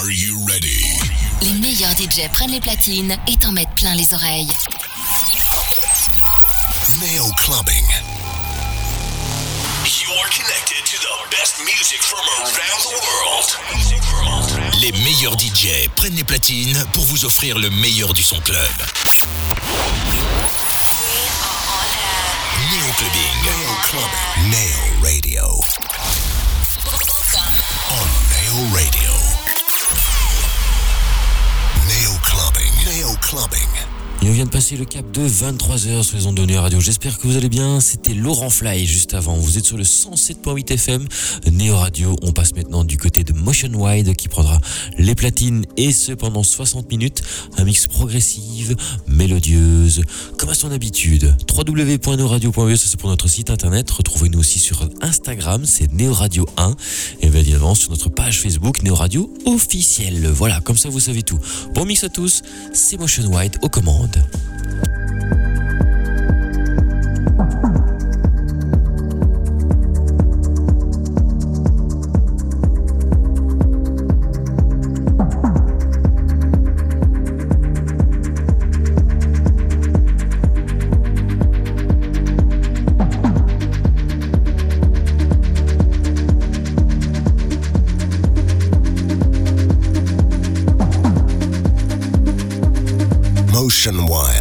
Are you ready? Les meilleurs DJ prennent les platines et t'en mettent plein les oreilles. Nail clubbing. You're connected to the best music from around the world. Les meilleurs DJ prennent les platines pour vous offrir le meilleur du son club. Neo clubbing. Neo clubbing. Neo radio. On Neo radio. Nail clubbing. Nail clubbing. Et on vient de passer le cap de 23h sur les ondes de Radio. J'espère que vous allez bien. C'était Laurent Fly juste avant. Vous êtes sur le 107.8 FM Néo Radio. On passe maintenant du côté de Motion Wide qui prendra les platines et ce pendant 60 minutes. Un mix progressive, mélodieuse, comme à son habitude. www.neoradio.be, ça c'est pour notre site internet. Retrouvez-nous aussi sur Instagram, c'est Néo Radio 1. Et bien évidemment sur notre page Facebook Néo Radio officielle. Voilà, comme ça vous savez tout. Bon mix à tous, c'est Motion Wide aux commandes. Loud. Ocean Wide.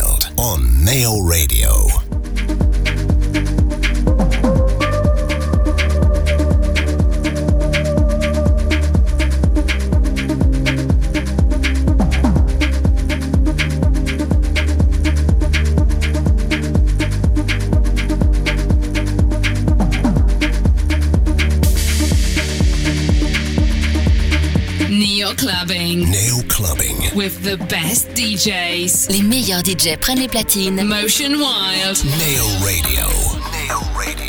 Clubbing Nail clubbing. with the best DJs. Les meilleurs DJ prennent les platines Motion Wild. Nail Radio. Nail Radio.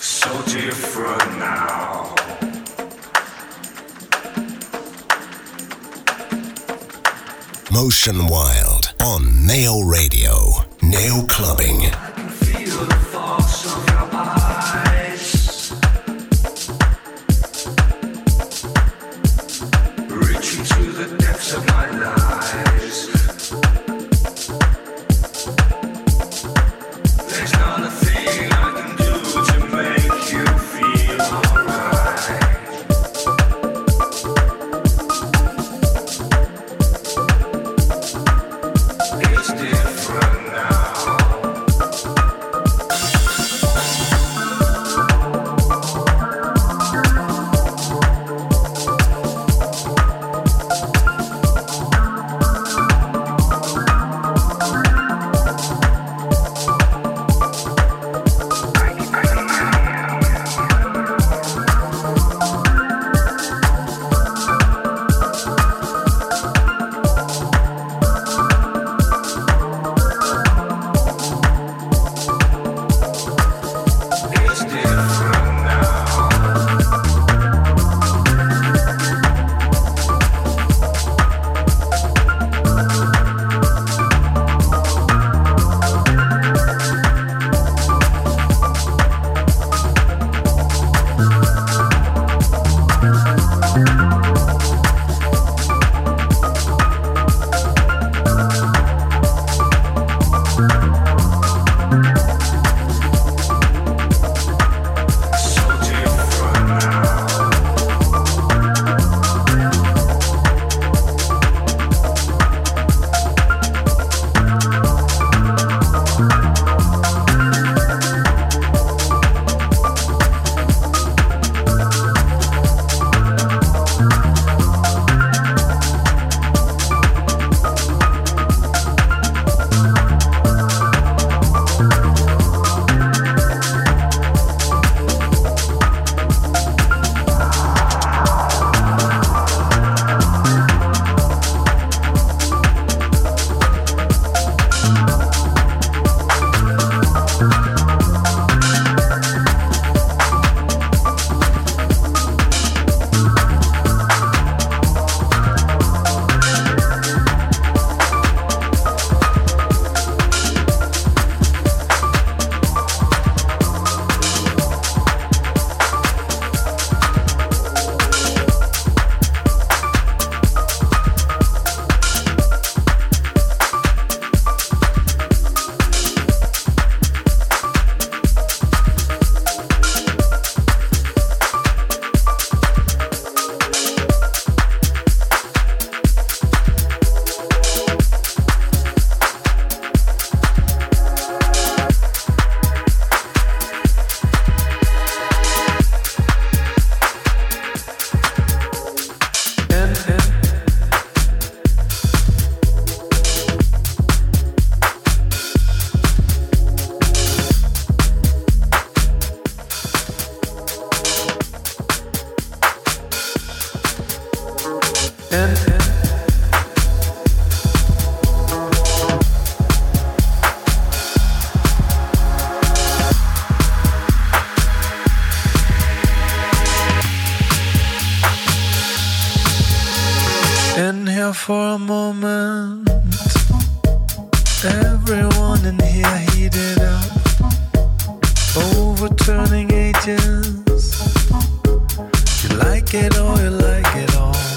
so different now. Motion Wild on Nail Radio. Nail Clubbing. now for a moment. Everyone in here heated up, overturning ages. You like it or you like it all.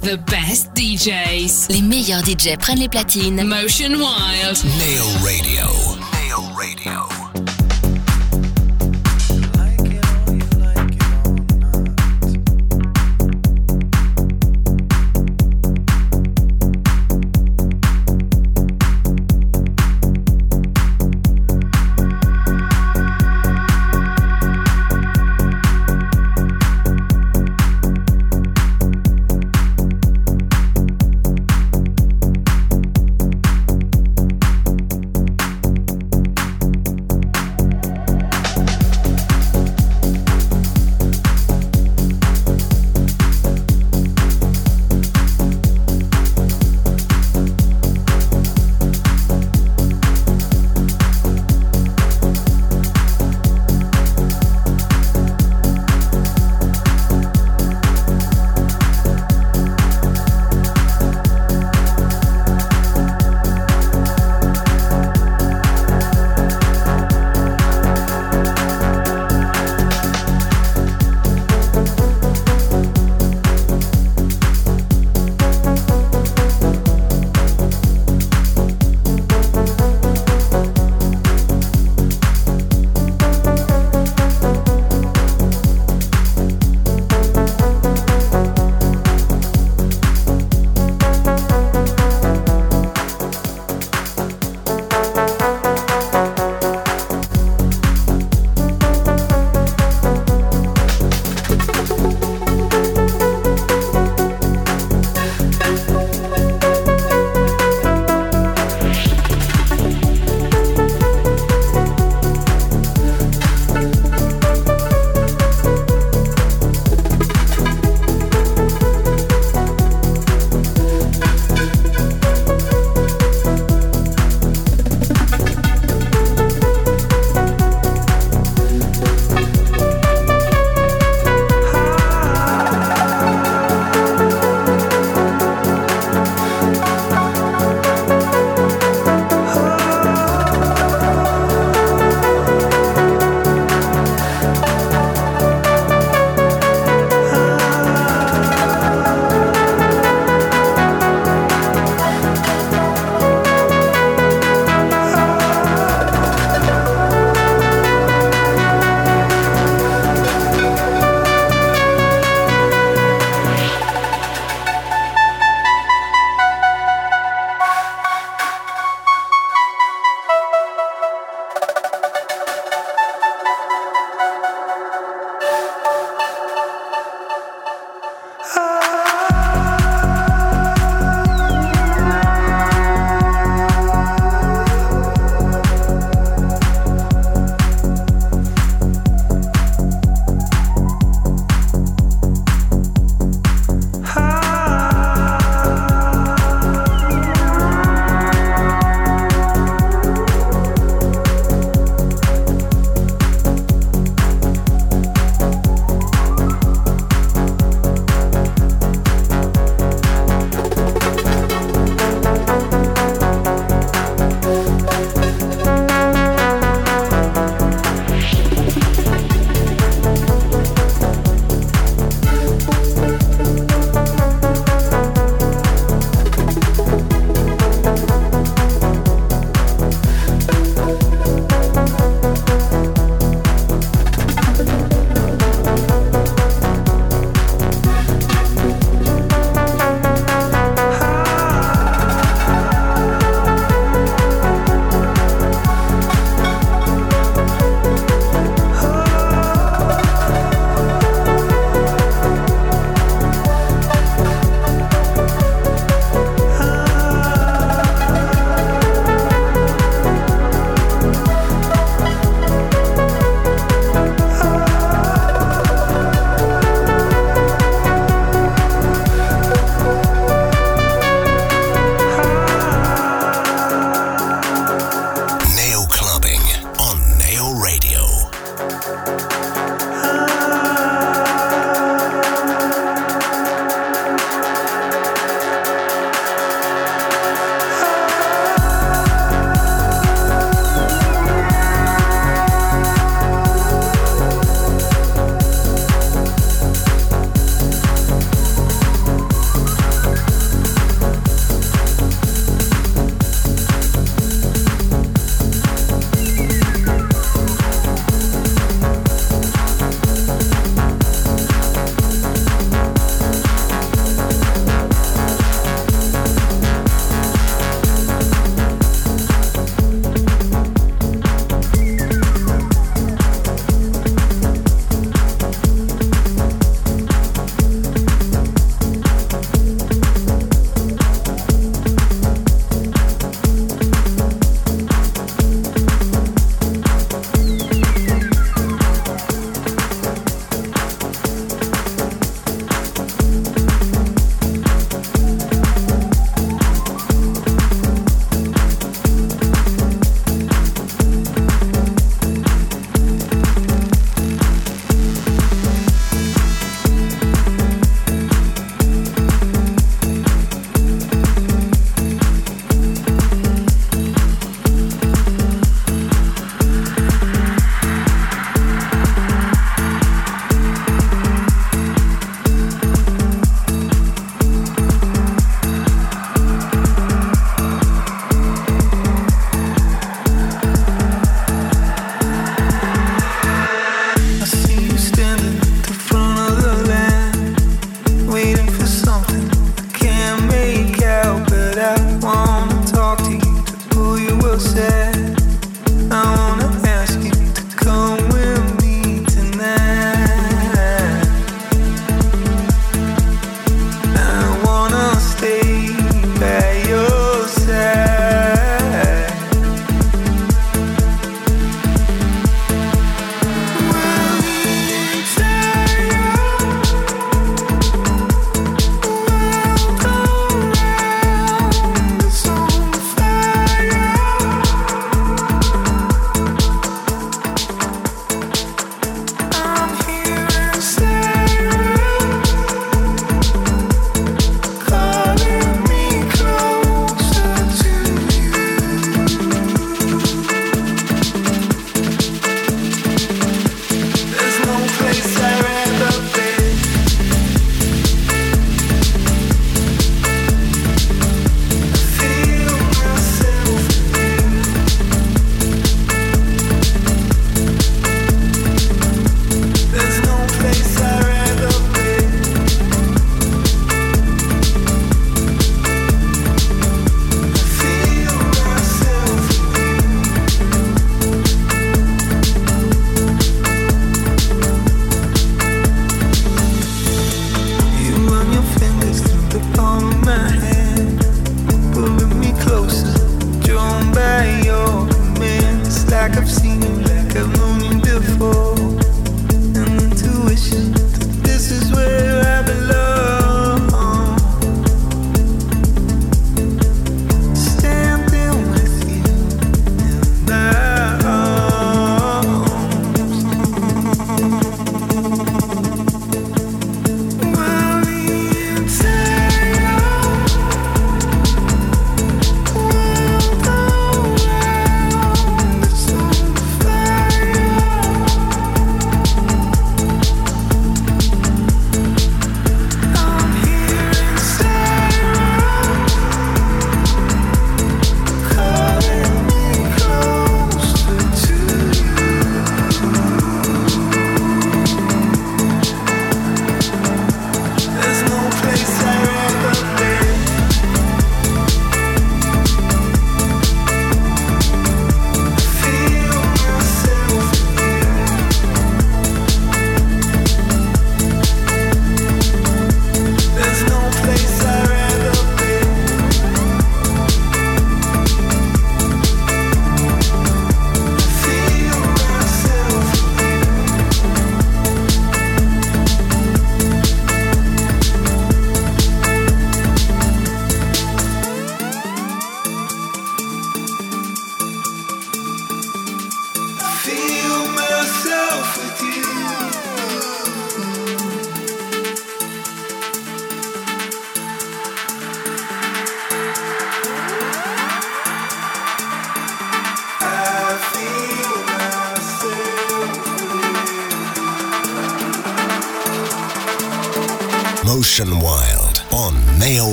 The best DJs. Les meilleurs DJs prennent les platines. Motion Wild. Nail Radio. Nail Radio.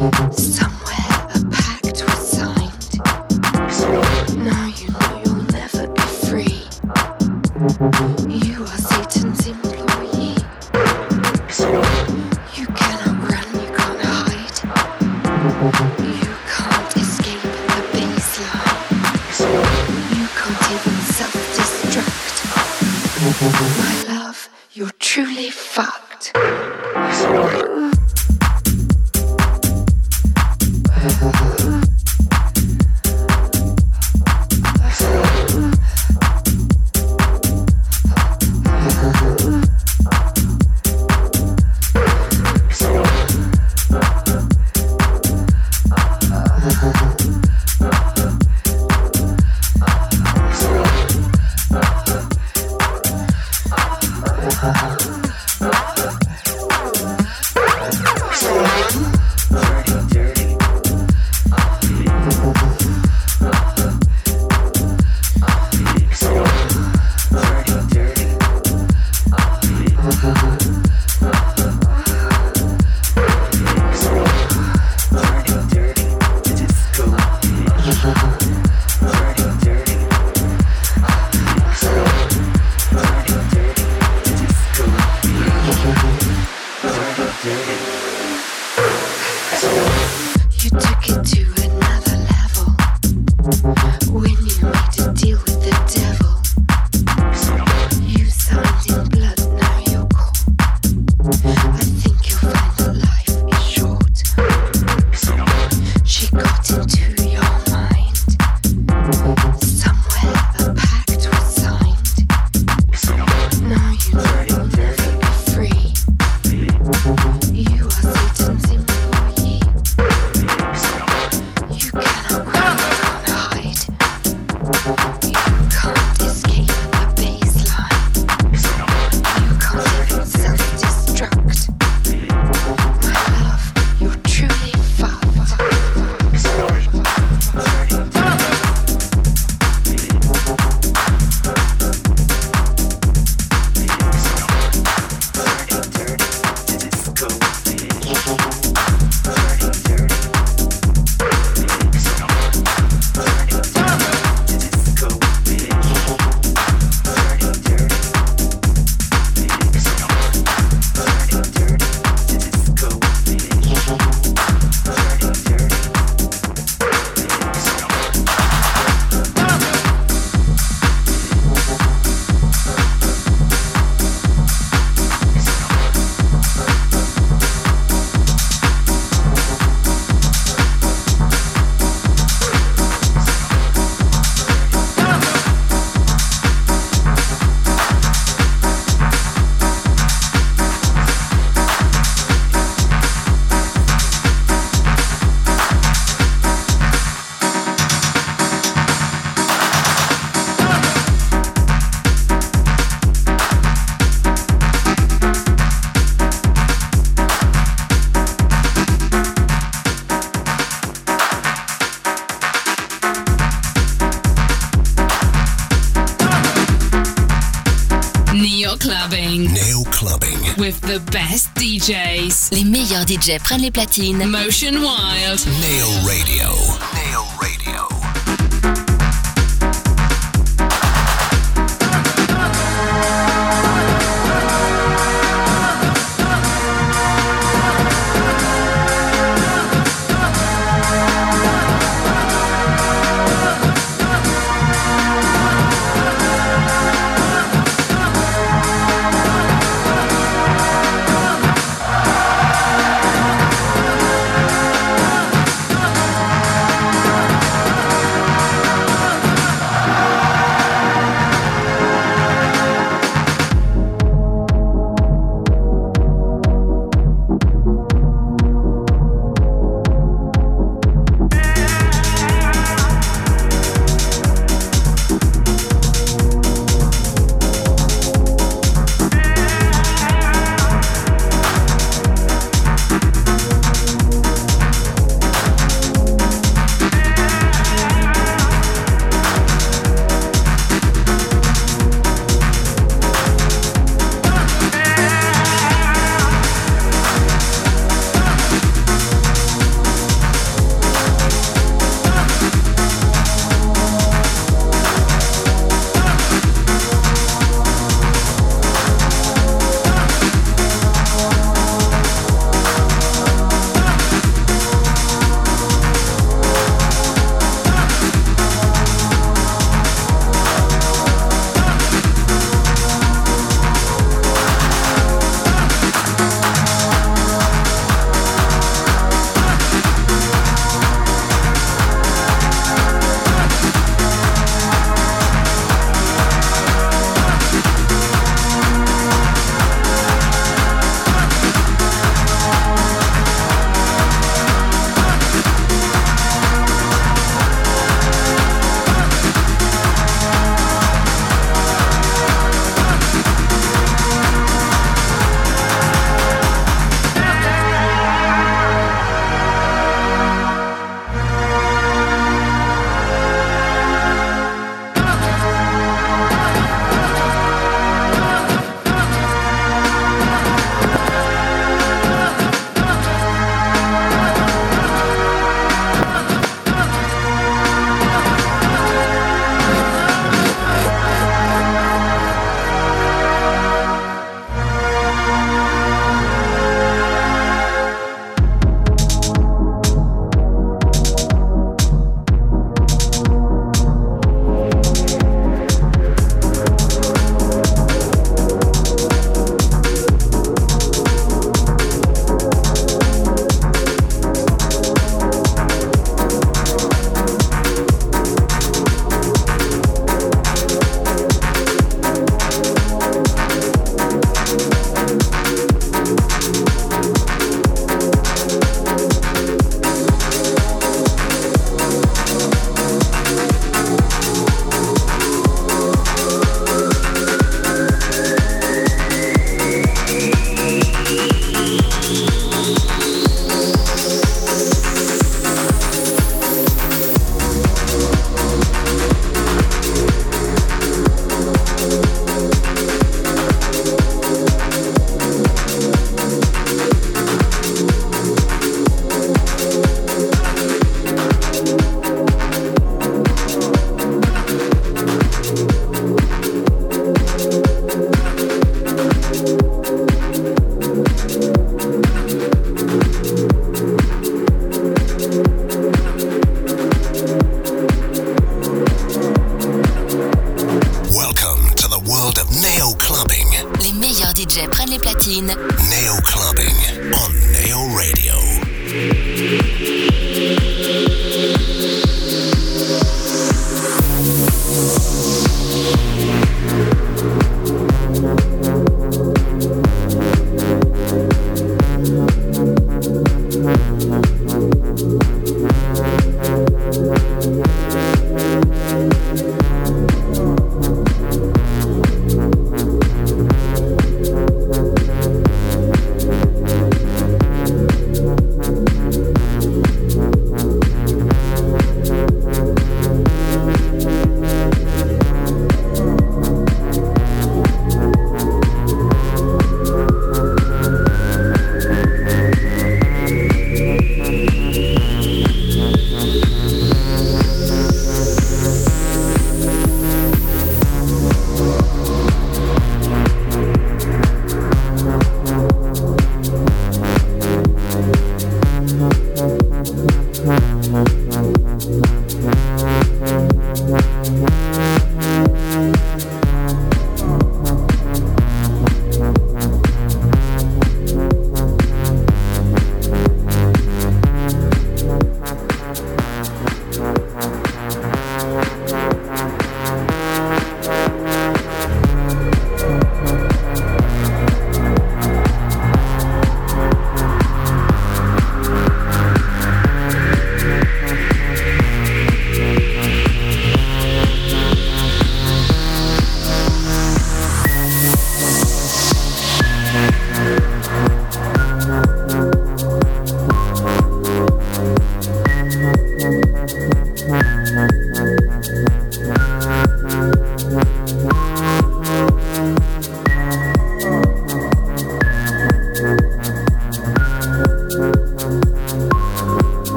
Yes. Les meilleurs DJ prennent les platines. Motion Wild. Neo Radio.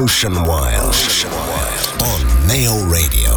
Ocean Wild on Neo Radio.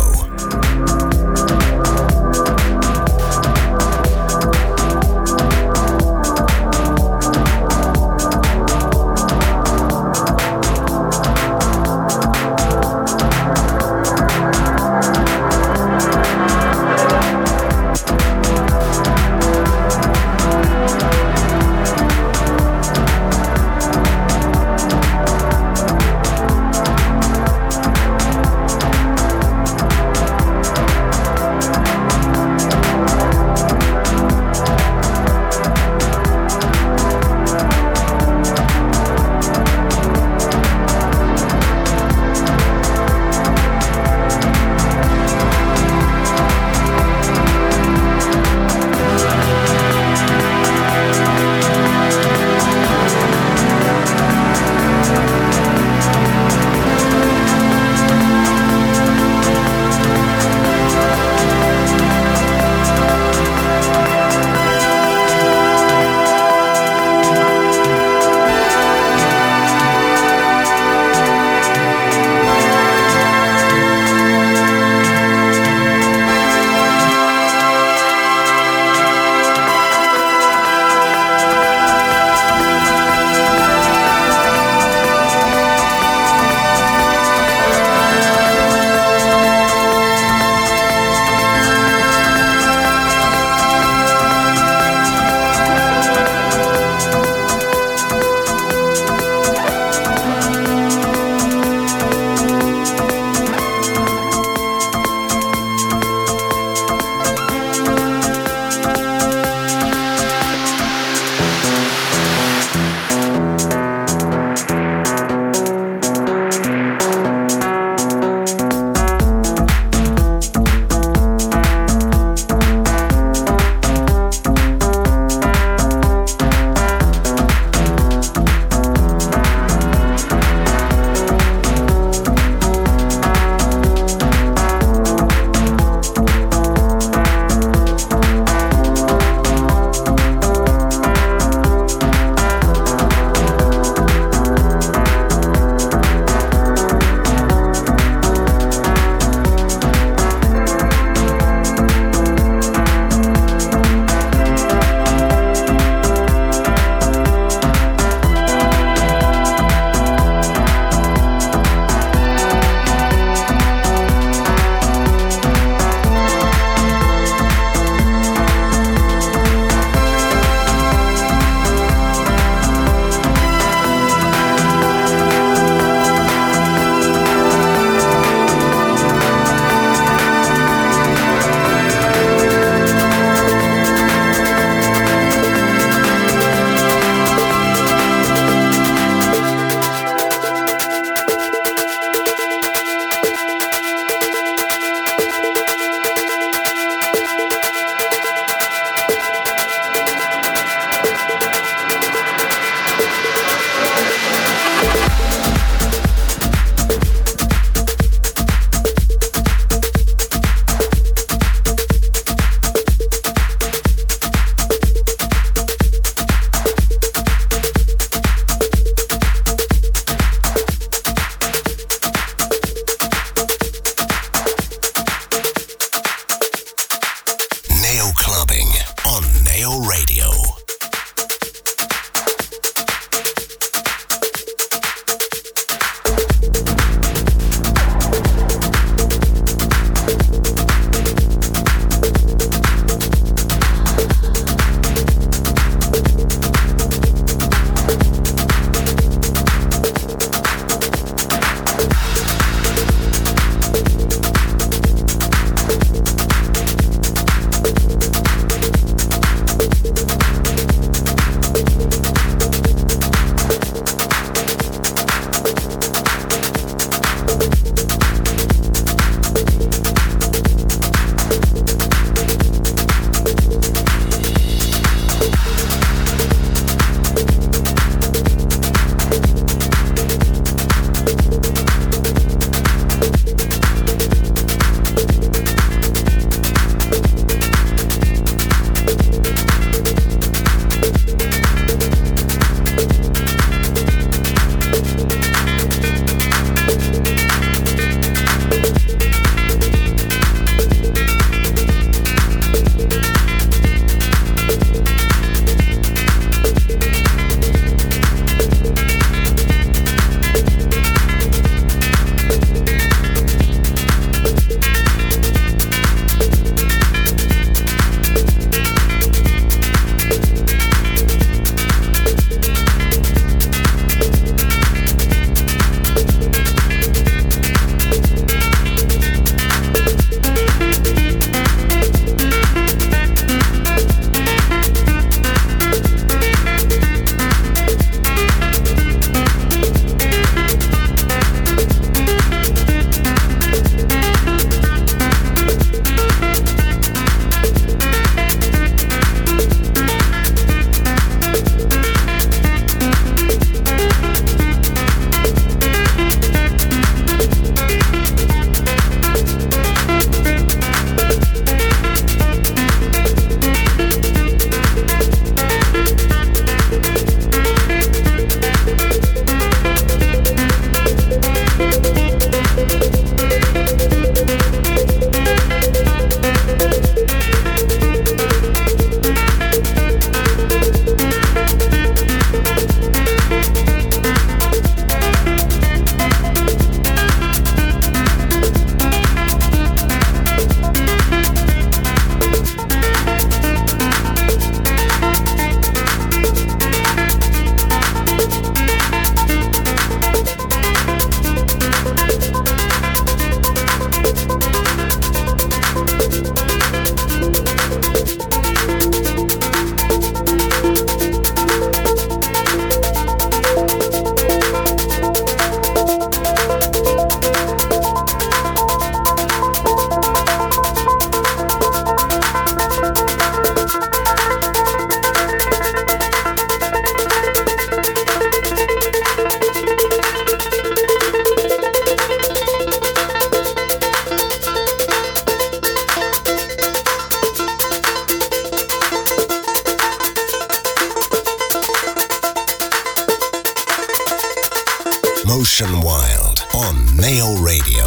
Radio.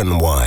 Station 1.